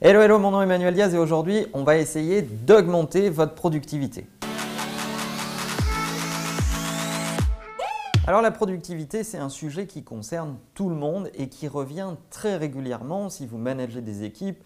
Hello, hello, mon nom est Emmanuel Diaz et aujourd'hui, on va essayer d'augmenter votre productivité. Alors la productivité, c'est un sujet qui concerne tout le monde et qui revient très régulièrement si vous managez des équipes.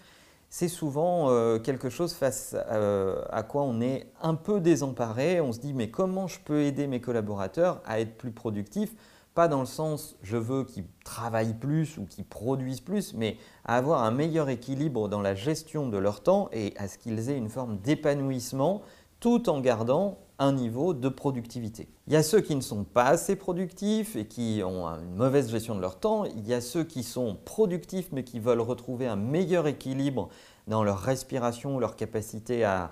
C'est souvent euh, quelque chose face euh, à quoi on est un peu désemparé. On se dit mais comment je peux aider mes collaborateurs à être plus productifs pas dans le sens je veux qu'ils travaillent plus ou qu'ils produisent plus, mais à avoir un meilleur équilibre dans la gestion de leur temps et à ce qu'ils aient une forme d'épanouissement tout en gardant un niveau de productivité. Il y a ceux qui ne sont pas assez productifs et qui ont une mauvaise gestion de leur temps. Il y a ceux qui sont productifs mais qui veulent retrouver un meilleur équilibre dans leur respiration, leur capacité à,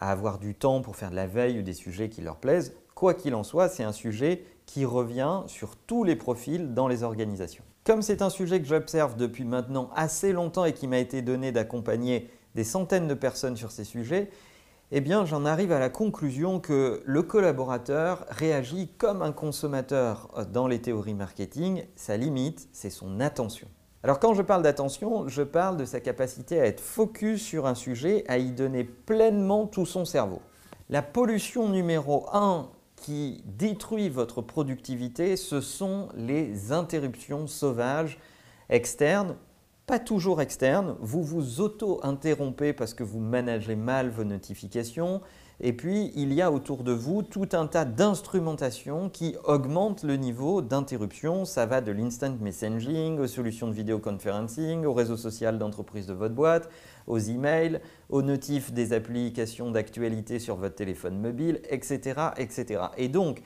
à avoir du temps pour faire de la veille ou des sujets qui leur plaisent. Quoi qu'il en soit, c'est un sujet qui revient sur tous les profils dans les organisations. Comme c'est un sujet que j'observe depuis maintenant assez longtemps et qui m'a été donné d'accompagner des centaines de personnes sur ces sujets, eh bien j'en arrive à la conclusion que le collaborateur réagit comme un consommateur dans les théories marketing. Sa limite, c'est son attention. Alors quand je parle d'attention, je parle de sa capacité à être focus sur un sujet, à y donner pleinement tout son cerveau. La pollution numéro 1 qui détruit votre productivité, ce sont les interruptions sauvages externes, pas toujours externes. Vous vous auto-interrompez parce que vous managez mal vos notifications. Et puis, il y a autour de vous tout un tas d'instrumentations qui augmentent le niveau d'interruption. Ça va de l'instant messaging aux solutions de vidéoconferencing, au réseau social d'entreprise de votre boîte, aux emails, aux notifs des applications d'actualité sur votre téléphone mobile, etc. etc. Et donc,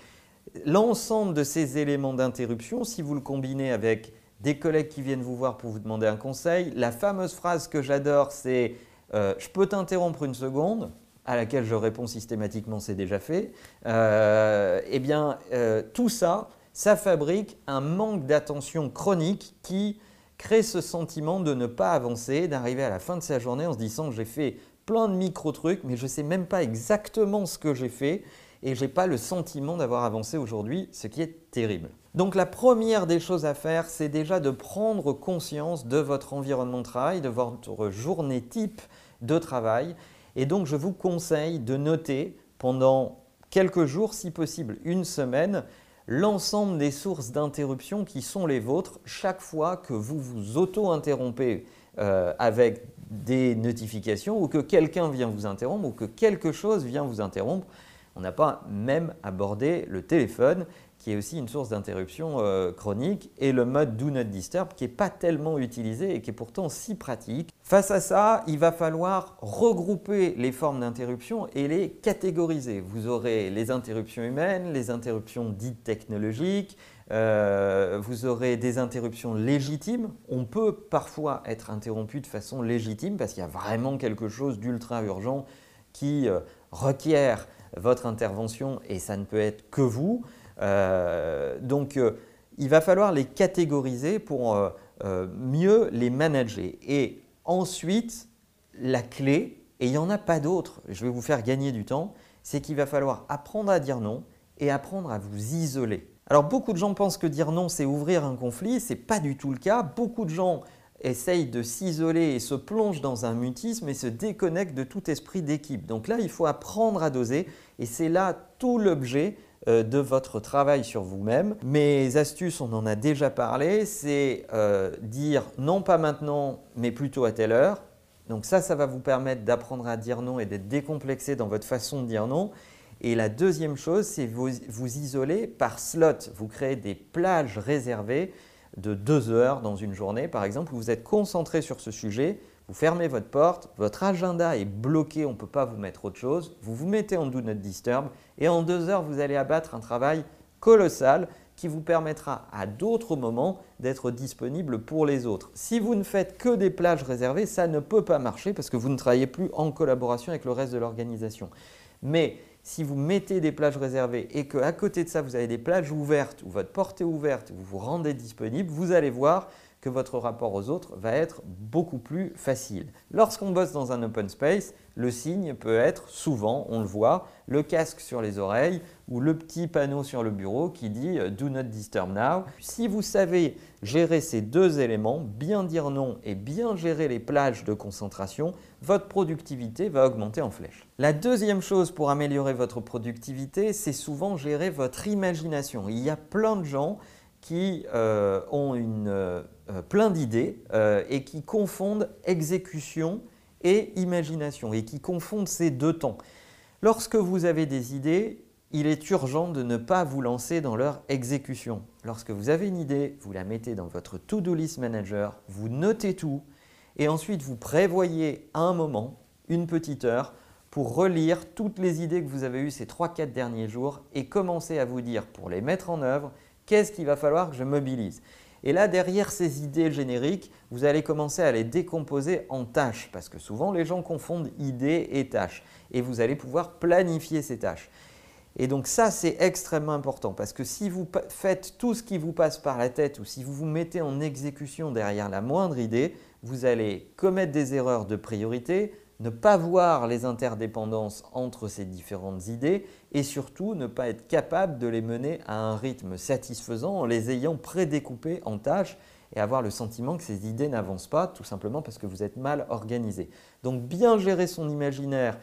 l'ensemble de ces éléments d'interruption, si vous le combinez avec des collègues qui viennent vous voir pour vous demander un conseil, la fameuse phrase que j'adore, c'est euh, Je peux t'interrompre une seconde ?» À laquelle je réponds systématiquement « c'est déjà fait euh, Eh bien, euh, tout ça, ça fabrique un manque d'attention chronique qui crée ce sentiment de ne pas avancer, d'arriver à la fin de sa journée en se disant j'ai fait plein de micro-trucs, mais je ne sais même pas exactement ce que j'ai fait et je n'ai pas le sentiment d'avoir avancé aujourd'hui, ce qui est terrible. Donc la première des choses à faire, c'est déjà de prendre conscience de votre environnement de travail, de votre journée type de travail. Et donc je vous conseille de noter pendant quelques jours, si possible une semaine, l'ensemble des sources d'interruption qui sont les vôtres chaque fois que vous vous auto-interrompez euh, avec des notifications ou que quelqu'un vient vous interrompre ou que quelque chose vient vous interrompre. On n'a pas même abordé le téléphone qui est aussi une source d'interruption euh, chronique, et le mode Do Not Disturb qui n'est pas tellement utilisé et qui est pourtant si pratique. Face à ça, il va falloir regrouper les formes d'interruption et les catégoriser. Vous aurez les interruptions humaines, les interruptions dites technologiques, euh, vous aurez des interruptions légitimes. On peut parfois être interrompu de façon légitime parce qu'il y a vraiment quelque chose d'ultra urgent qui euh, requiert votre intervention et ça ne peut être que vous. Euh, donc, euh, il va falloir les catégoriser pour euh, mieux les manager. Et ensuite, la clé, et il n'y en a pas d'autre, je vais vous faire gagner du temps, c'est qu'il va falloir apprendre à dire non et apprendre à vous isoler. Alors beaucoup de gens pensent que dire non, c'est ouvrir un conflit, ce n'est pas du tout le cas. Beaucoup de gens essayent de s'isoler et se plongent dans un mutisme et se déconnectent de tout esprit d'équipe. Donc là, il faut apprendre à doser et c'est là tout l'objet euh, de votre travail sur vous-même. Mes astuces, on en a déjà parlé, c'est euh, dire non pas maintenant, mais plutôt à telle heure. Donc ça, ça va vous permettre d'apprendre à dire non et d'être décomplexé dans votre façon de dire non. Et la deuxième chose, c'est vous, vous isoler par slot. Vous créez des plages réservées de deux heures dans une journée, par exemple, où vous êtes concentré sur ce sujet, vous fermez votre porte, votre agenda est bloqué, on ne peut pas vous mettre autre chose, vous vous mettez en Do Not Disturb et en deux heures, vous allez abattre un travail colossal qui vous permettra à d'autres moments d'être disponible pour les autres. Si vous ne faites que des plages réservées, ça ne peut pas marcher parce que vous ne travaillez plus en collaboration avec le reste de l'organisation. Mais si vous mettez des plages réservées et qu'à côté de ça, vous avez des plages ouvertes où votre porte est ouverte, vous vous rendez disponible, vous allez voir votre rapport aux autres va être beaucoup plus facile. Lorsqu'on bosse dans un open space, le signe peut être souvent, on le voit, le casque sur les oreilles ou le petit panneau sur le bureau qui dit euh, Do not disturb now. Si vous savez gérer ces deux éléments, bien dire non et bien gérer les plages de concentration, votre productivité va augmenter en flèche. La deuxième chose pour améliorer votre productivité, c'est souvent gérer votre imagination. Il y a plein de gens qui euh, ont une, euh, plein d'idées et qui confondent exécution et imagination et qui confondent ces deux temps. Lorsque vous avez des idées, il est urgent de ne pas vous lancer dans leur exécution. Lorsque vous avez une idée, vous la mettez dans votre To-Do List Manager, vous notez tout et ensuite vous prévoyez un moment, une petite heure, pour relire toutes les idées que vous avez eues ces 3-4 derniers jours et commencer à vous dire pour les mettre en œuvre, qu'est-ce qu'il va falloir que je mobilise? Et là, derrière ces idées génériques, vous allez commencer à les décomposer en tâches, parce que souvent les gens confondent idées et tâches, et vous allez pouvoir planifier ces tâches. Et donc ça, c'est extrêmement important, parce que si vous faites tout ce qui vous passe par la tête, ou si vous vous mettez en exécution derrière la moindre idée, vous allez commettre des erreurs de priorité, ne pas voir les interdépendances entre ces différentes idées et surtout ne pas être capable de les mener à un rythme satisfaisant en les ayant prédécoupées en tâches et avoir le sentiment que ces idées n'avancent pas tout simplement parce que vous êtes mal organisé. Donc bien gérer son imaginaire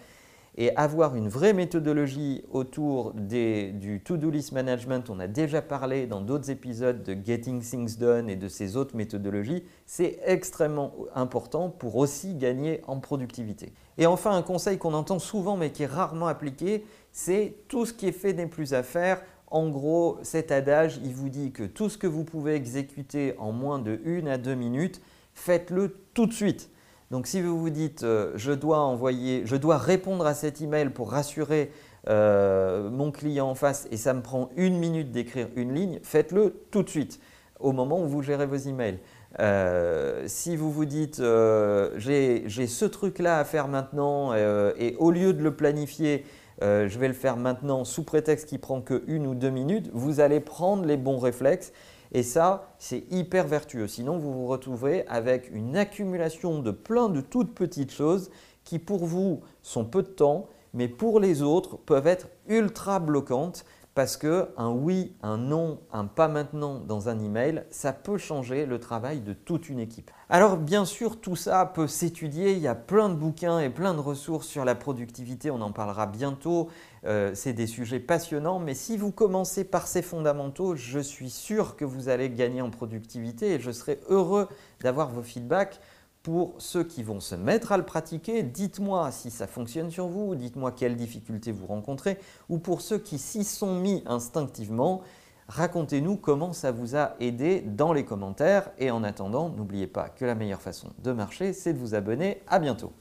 et avoir une vraie méthodologie autour du to-do list management, on a déjà parlé dans d'autres épisodes de Getting Things Done et de ces autres méthodologies, c'est extrêmement important pour aussi gagner en productivité. Et enfin, un conseil qu'on entend souvent mais qui est rarement appliqué, c'est tout ce qui est fait n'est plus à faire. En gros, cet adage, il vous dit que tout ce que vous pouvez exécuter en moins de 1 à 2 minutes, faites-le tout de suite. Donc si vous vous dites euh, je dois envoyer, je dois répondre à cet email pour rassurer euh, mon client en face et ça me prend une minute d'écrire une ligne, faites-le tout de suite au moment où vous gérez vos emails. Euh, si vous vous dites j'ai ce truc-là à faire maintenant et au lieu de le planifier, je vais le faire maintenant sous prétexte qu'il prend que une ou deux minutes, vous allez prendre les bons réflexes et ça, c'est hyper vertueux. Sinon, vous vous retrouvez avec une accumulation de plein de toutes petites choses qui pour vous sont peu de temps, mais pour les autres peuvent être ultra bloquantes parce que un oui, un non, un pas maintenant dans un email, ça peut changer le travail de toute une équipe. Alors bien sûr, tout ça peut s'étudier, il y a plein de bouquins et plein de ressources sur la productivité, on en parlera bientôt, euh, c'est des sujets passionnants, mais si vous commencez par ces fondamentaux, je suis sûr que vous allez gagner en productivité et je serai heureux d'avoir vos feedbacks pour ceux qui vont se mettre à le pratiquer, dites-moi si ça fonctionne sur vous, dites-moi quelles difficultés vous rencontrez, ou pour ceux qui s'y sont mis instinctivement, racontez-nous comment ça vous a aidé dans les commentaires. Et en attendant, n'oubliez pas que la meilleure façon de marcher, c'est de vous abonner. À bientôt.